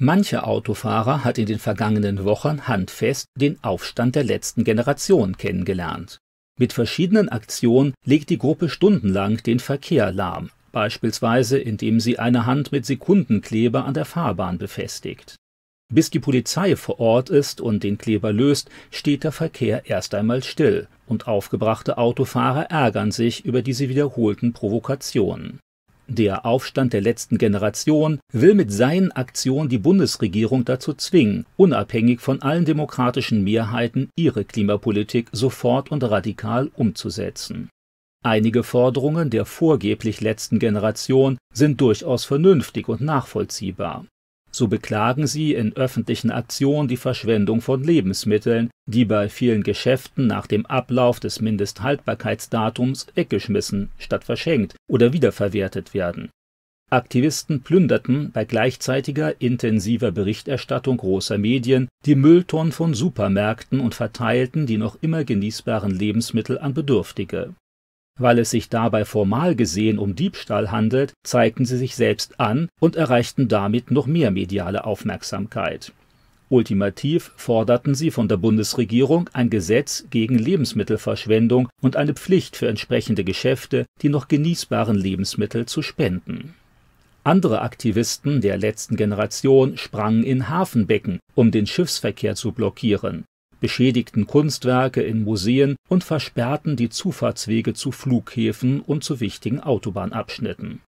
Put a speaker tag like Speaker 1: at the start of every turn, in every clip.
Speaker 1: Mancher Autofahrer hat in den vergangenen Wochen handfest den Aufstand der letzten Generation kennengelernt. Mit verschiedenen Aktionen legt die Gruppe stundenlang den Verkehr lahm, beispielsweise indem sie eine Hand mit Sekundenkleber an der Fahrbahn befestigt. Bis die Polizei vor Ort ist und den Kleber löst, steht der Verkehr erst einmal still, und aufgebrachte Autofahrer ärgern sich über diese wiederholten Provokationen der Aufstand der letzten Generation will mit seinen Aktionen die Bundesregierung dazu zwingen, unabhängig von allen demokratischen Mehrheiten ihre Klimapolitik sofort und radikal umzusetzen. Einige Forderungen der vorgeblich letzten Generation sind durchaus vernünftig und nachvollziehbar so beklagen sie in öffentlichen Aktionen die Verschwendung von Lebensmitteln, die bei vielen Geschäften nach dem Ablauf des Mindesthaltbarkeitsdatums weggeschmissen statt verschenkt oder wiederverwertet werden. Aktivisten plünderten bei gleichzeitiger intensiver Berichterstattung großer Medien die Mülltonnen von Supermärkten und verteilten die noch immer genießbaren Lebensmittel an Bedürftige weil es sich dabei formal gesehen um Diebstahl handelt, zeigten sie sich selbst an und erreichten damit noch mehr mediale Aufmerksamkeit. Ultimativ forderten sie von der Bundesregierung ein Gesetz gegen Lebensmittelverschwendung und eine Pflicht für entsprechende Geschäfte, die noch genießbaren Lebensmittel zu spenden. Andere Aktivisten der letzten Generation sprangen in Hafenbecken, um den Schiffsverkehr zu blockieren, beschädigten Kunstwerke in Museen und versperrten die Zufahrtswege zu Flughäfen und zu wichtigen Autobahnabschnitten.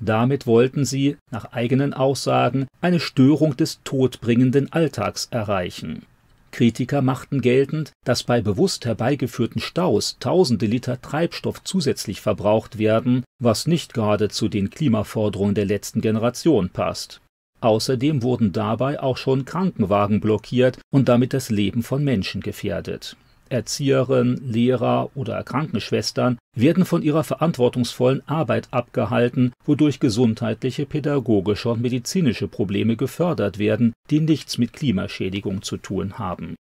Speaker 1: Damit wollten sie, nach eigenen Aussagen, eine Störung des todbringenden Alltags erreichen. Kritiker machten geltend, dass bei bewusst herbeigeführten Staus tausende Liter Treibstoff zusätzlich verbraucht werden, was nicht gerade zu den Klimaforderungen der letzten Generation passt. Außerdem wurden dabei auch schon Krankenwagen blockiert und damit das Leben von Menschen gefährdet. Erzieherinnen, Lehrer oder Krankenschwestern werden von ihrer verantwortungsvollen Arbeit abgehalten, wodurch gesundheitliche, pädagogische und medizinische Probleme gefördert werden, die nichts mit Klimaschädigung zu tun haben.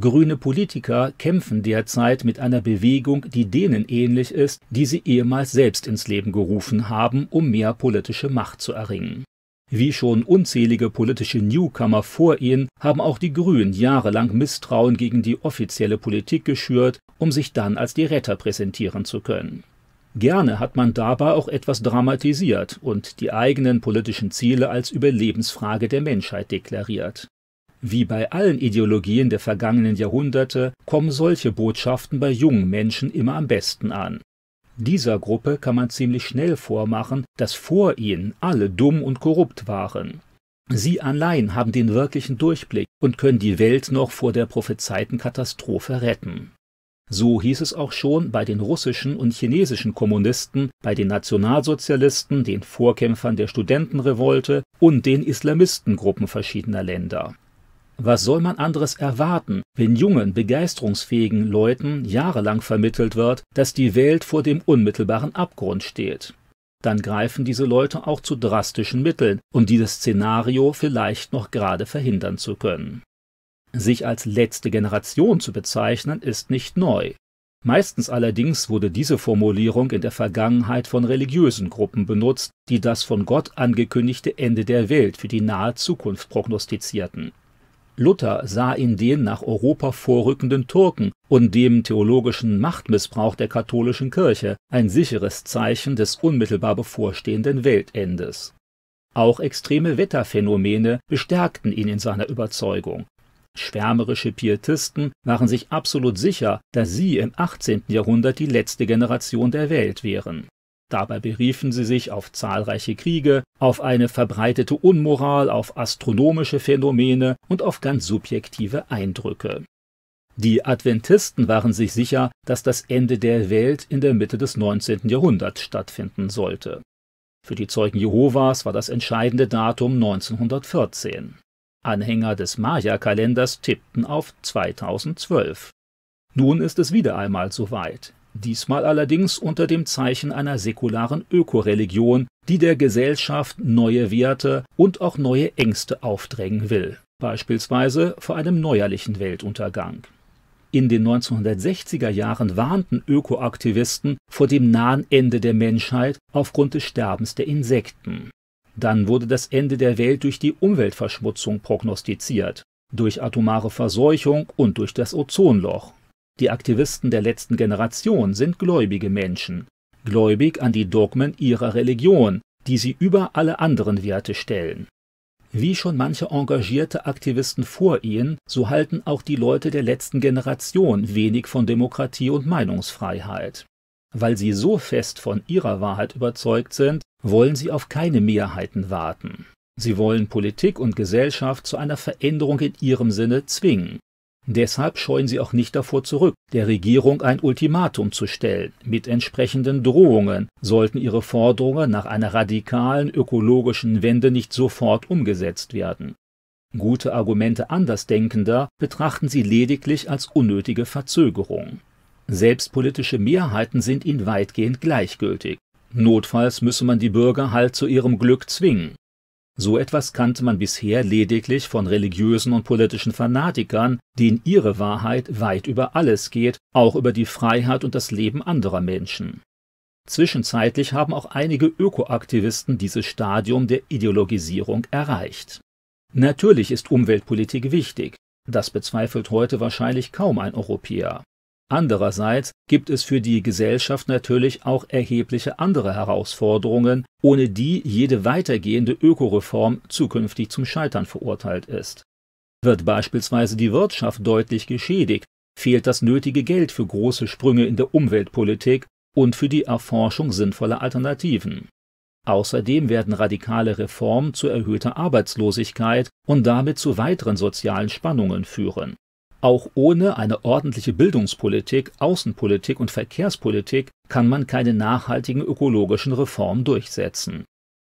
Speaker 1: Grüne Politiker kämpfen derzeit mit einer Bewegung, die denen ähnlich ist, die sie ehemals selbst ins Leben gerufen haben, um mehr politische Macht zu erringen. Wie schon unzählige politische Newcomer vor ihnen haben auch die Grünen jahrelang Misstrauen gegen die offizielle Politik geschürt, um sich dann als die Retter präsentieren zu können. Gerne hat man dabei auch etwas dramatisiert und die eigenen politischen Ziele als Überlebensfrage der Menschheit deklariert. Wie bei allen Ideologien der vergangenen Jahrhunderte kommen solche Botschaften bei jungen Menschen immer am besten an. Dieser Gruppe kann man ziemlich schnell vormachen, dass vor ihnen alle dumm und korrupt waren. Sie allein haben den wirklichen Durchblick und können die Welt noch vor der prophezeiten Katastrophe retten. So hieß es auch schon bei den russischen und chinesischen Kommunisten, bei den Nationalsozialisten, den Vorkämpfern der Studentenrevolte und den Islamistengruppen verschiedener Länder. Was soll man anderes erwarten, wenn jungen, begeisterungsfähigen Leuten jahrelang vermittelt wird, dass die Welt vor dem unmittelbaren Abgrund steht? Dann greifen diese Leute auch zu drastischen Mitteln, um dieses Szenario vielleicht noch gerade verhindern zu können. Sich als letzte Generation zu bezeichnen, ist nicht neu. Meistens allerdings wurde diese Formulierung in der Vergangenheit von religiösen Gruppen benutzt, die das von Gott angekündigte Ende der Welt für die nahe Zukunft prognostizierten. Luther sah in den nach Europa vorrückenden Turken und dem theologischen Machtmissbrauch der katholischen Kirche ein sicheres Zeichen des unmittelbar bevorstehenden Weltendes. Auch extreme Wetterphänomene bestärkten ihn in seiner Überzeugung. Schwärmerische Pietisten waren sich absolut sicher, dass sie im 18. Jahrhundert die letzte Generation der Welt wären. Dabei beriefen sie sich auf zahlreiche Kriege, auf eine verbreitete Unmoral, auf astronomische Phänomene und auf ganz subjektive Eindrücke. Die Adventisten waren sich sicher, dass das Ende der Welt in der Mitte des 19. Jahrhunderts stattfinden sollte. Für die Zeugen Jehovas war das entscheidende Datum 1914. Anhänger des Maya-Kalenders tippten auf 2012. Nun ist es wieder einmal soweit diesmal allerdings unter dem Zeichen einer säkularen Ökoreligion, die der Gesellschaft neue Werte und auch neue Ängste aufdrängen will, beispielsweise vor einem neuerlichen Weltuntergang. In den 1960er Jahren warnten Ökoaktivisten vor dem nahen Ende der Menschheit aufgrund des Sterbens der Insekten. Dann wurde das Ende der Welt durch die Umweltverschmutzung prognostiziert, durch atomare Verseuchung und durch das Ozonloch. Die Aktivisten der letzten Generation sind gläubige Menschen, gläubig an die Dogmen ihrer Religion, die sie über alle anderen Werte stellen. Wie schon manche engagierte Aktivisten vor ihnen, so halten auch die Leute der letzten Generation wenig von Demokratie und Meinungsfreiheit. Weil sie so fest von ihrer Wahrheit überzeugt sind, wollen sie auf keine Mehrheiten warten. Sie wollen Politik und Gesellschaft zu einer Veränderung in ihrem Sinne zwingen. Deshalb scheuen sie auch nicht davor zurück, der Regierung ein Ultimatum zu stellen, mit entsprechenden Drohungen, sollten ihre Forderungen nach einer radikalen ökologischen Wende nicht sofort umgesetzt werden. Gute Argumente Andersdenkender betrachten sie lediglich als unnötige Verzögerung. Selbst politische Mehrheiten sind ihnen weitgehend gleichgültig. Notfalls müsse man die Bürger halt zu ihrem Glück zwingen. So etwas kannte man bisher lediglich von religiösen und politischen Fanatikern, denen ihre Wahrheit weit über alles geht, auch über die Freiheit und das Leben anderer Menschen. Zwischenzeitlich haben auch einige Ökoaktivisten dieses Stadium der Ideologisierung erreicht. Natürlich ist Umweltpolitik wichtig, das bezweifelt heute wahrscheinlich kaum ein Europäer. Andererseits gibt es für die Gesellschaft natürlich auch erhebliche andere Herausforderungen, ohne die jede weitergehende Ökoreform zukünftig zum Scheitern verurteilt ist. Wird beispielsweise die Wirtschaft deutlich geschädigt, fehlt das nötige Geld für große Sprünge in der Umweltpolitik und für die Erforschung sinnvoller Alternativen. Außerdem werden radikale Reformen zu erhöhter Arbeitslosigkeit und damit zu weiteren sozialen Spannungen führen. Auch ohne eine ordentliche Bildungspolitik, Außenpolitik und Verkehrspolitik kann man keine nachhaltigen ökologischen Reformen durchsetzen.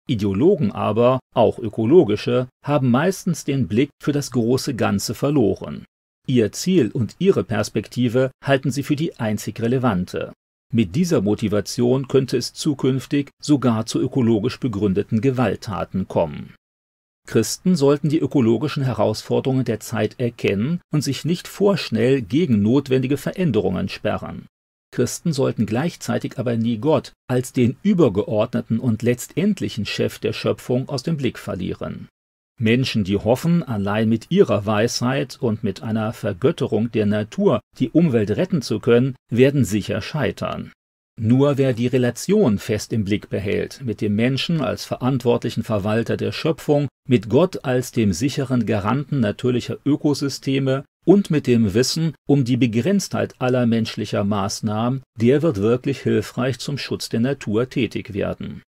Speaker 1: Ideologen aber, auch ökologische, haben meistens den Blick für das große Ganze verloren. Ihr Ziel und ihre Perspektive halten sie für die einzig relevante. Mit dieser Motivation könnte es zukünftig sogar zu ökologisch begründeten Gewalttaten kommen Christen sollten die ökologischen Herausforderungen der Zeit erkennen und sich nicht vorschnell gegen notwendige Veränderungen sperren. Christen sollten gleichzeitig aber nie Gott als den übergeordneten und letztendlichen Chef der Schöpfung aus dem Blick verlieren. Menschen, die hoffen, allein mit ihrer Weisheit und mit einer Vergötterung der Natur die Umwelt retten zu können, werden sicher scheitern. Nur wer die Relation fest im Blick behält, mit dem Menschen als verantwortlichen Verwalter der Schöpfung, mit Gott als dem sicheren Garanten natürlicher Ökosysteme und mit dem Wissen um die Begrenztheit aller menschlicher Maßnahmen, der wird wirklich hilfreich zum Schutz der Natur tätig werden.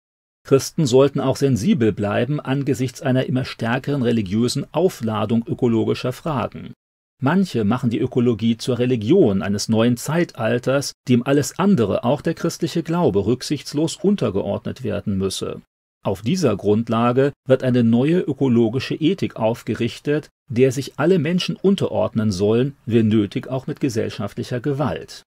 Speaker 1: Christen sollten auch sensibel bleiben angesichts einer immer stärkeren religiösen Aufladung ökologischer Fragen. Manche machen die Ökologie zur Religion eines neuen Zeitalters, dem alles andere, auch der christliche Glaube, rücksichtslos untergeordnet werden müsse. Auf dieser Grundlage wird eine neue ökologische Ethik aufgerichtet, der sich alle Menschen unterordnen sollen, wenn nötig auch mit gesellschaftlicher Gewalt.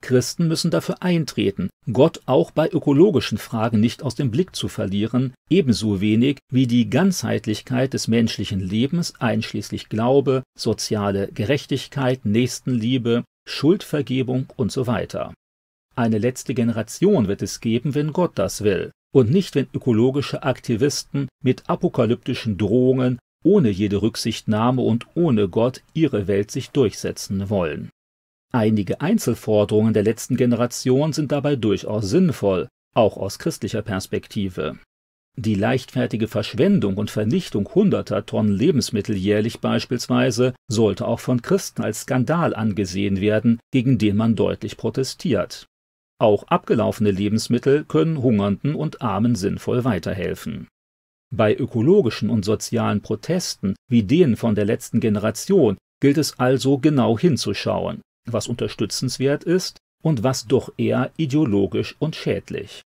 Speaker 1: Christen müssen dafür eintreten, Gott auch bei ökologischen Fragen nicht aus dem Blick zu verlieren, ebenso wenig wie die Ganzheitlichkeit des menschlichen Lebens einschließlich Glaube, soziale Gerechtigkeit, Nächstenliebe, Schuldvergebung und so. Eine letzte Generation wird es geben, wenn Gott das will, und nicht wenn ökologische Aktivisten mit apokalyptischen Drohungen ohne jede Rücksichtnahme und ohne Gott ihre Welt sich durchsetzen wollen. Einige Einzelforderungen der letzten Generation sind dabei durchaus sinnvoll, auch aus christlicher Perspektive. Die leichtfertige Verschwendung und Vernichtung hunderter Tonnen Lebensmittel jährlich beispielsweise sollte auch von Christen als Skandal angesehen werden, gegen den man deutlich protestiert. Auch abgelaufene Lebensmittel können Hungernden und Armen sinnvoll weiterhelfen. Bei ökologischen und sozialen Protesten wie denen von der letzten Generation gilt es also genau hinzuschauen was unterstützenswert ist und was doch eher ideologisch und schädlich.